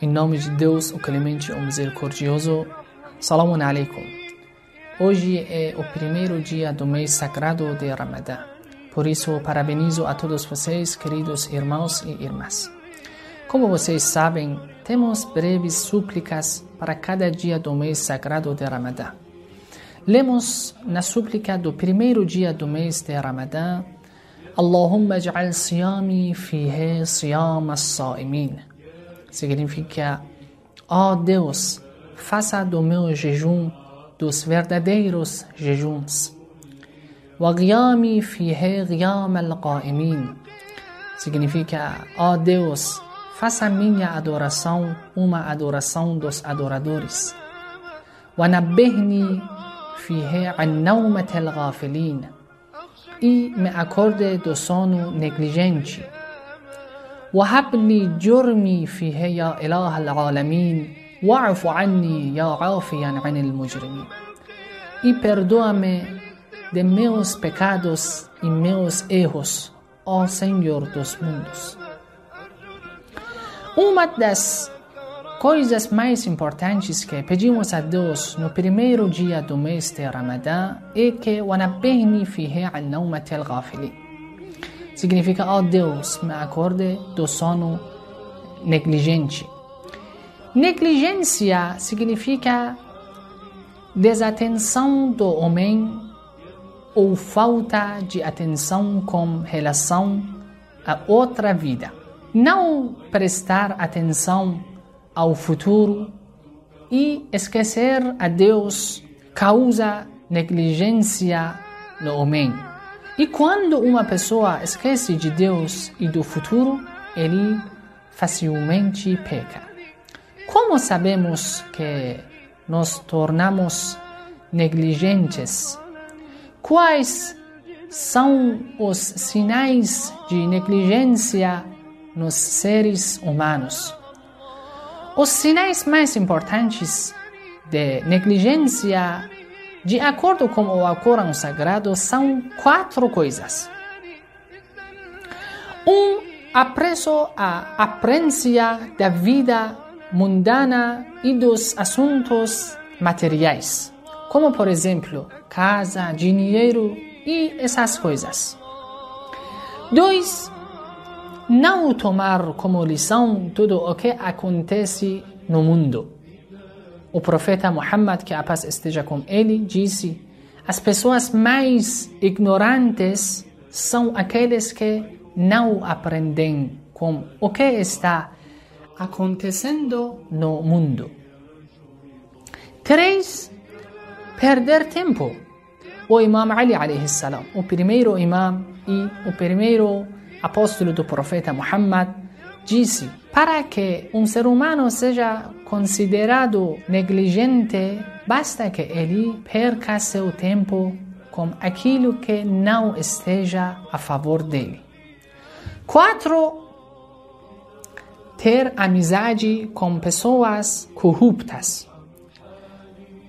Em nome de Deus, o clemente, o misericordioso. Salamun alaikum. Hoje é o primeiro dia do mês sagrado de Ramadã. Por isso, parabenizo a todos vocês, queridos irmãos e irmãs. Como vocês sabem, temos breves súplicas para cada dia do mês sagrado de Ramadã. Lemos na súplica do primeiro dia do mês de Ramadã Allahumma ij'al siyami fihi siyam as-sa'imin. Significa, ó oh Deus, faça do meu jejum dos verdadeiros jejuns. Qiyami fihi qiyam al-qa'imin. Significa, ó oh Deus, faça minha adoração uma adoração dos adoradores. Nabbihni fihi an nawmat al-ghafilin e me acorde do sono negligente. وهب لي جرمي فيه يا إله العالمين واعف عني يا عافيا عن المجرمين e perdoa-me de meus pecados e meus erros, ó Senhor dos mundos. Uma das coisas mais importantes que pedimos a Deus no primeiro dia do mês de Ramadã é que وَنَبِّهْنِي فِيهِ عَنْ نَوْمَةِ الْغَافِلِينَ Significa, ó oh Deus, me acorde do sono negligente. Negligência significa desatenção do homem ou falta de atenção com relação a outra vida. Não prestar atenção ao futuro e esquecer a Deus causa negligência no homem. E quando uma pessoa esquece de Deus e do futuro, ele facilmente peca. Como sabemos que nos tornamos negligentes? Quais são os sinais de negligência nos seres humanos? Os sinais mais importantes de negligência, de acordo com o Alcorão Sagrado, são quatro coisas. Um, apreço a aparência da vida mundana e dos assuntos materiais, como por exemplo casa, dinheiro e essas coisas. Dois, não tomar como lição tudo o que acontece no mundo. O profeta Muhammad, que a paz esteja com ele, disse: As pessoas mais ignorantes são aqueles que não aprendem com o que está acontecendo no mundo. Três, perder tempo. O Imam Ali, salam, o primeiro imam e o primeiro apóstolo do profeta Muhammad, disse: Para que um ser humano seja considerado negligente, basta que ele perca seu tempo com aquilo que não esteja a favor dele. Quatro, ter amizade com pessoas corruptas.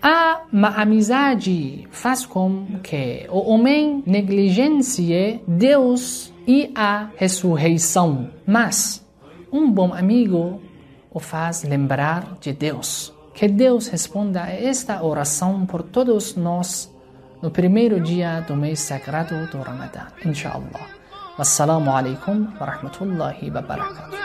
A má amizade faz com que o homem negligencie Deus e a ressurreição. Mas um bom amigo o faz lembrar de Deus. Que Deus responda a esta oração por todos nós no primeiro dia do mês sagrado do Ramadã. Inshallah. Wassalamu alaikum wa rahmatullahi wa barakatuh.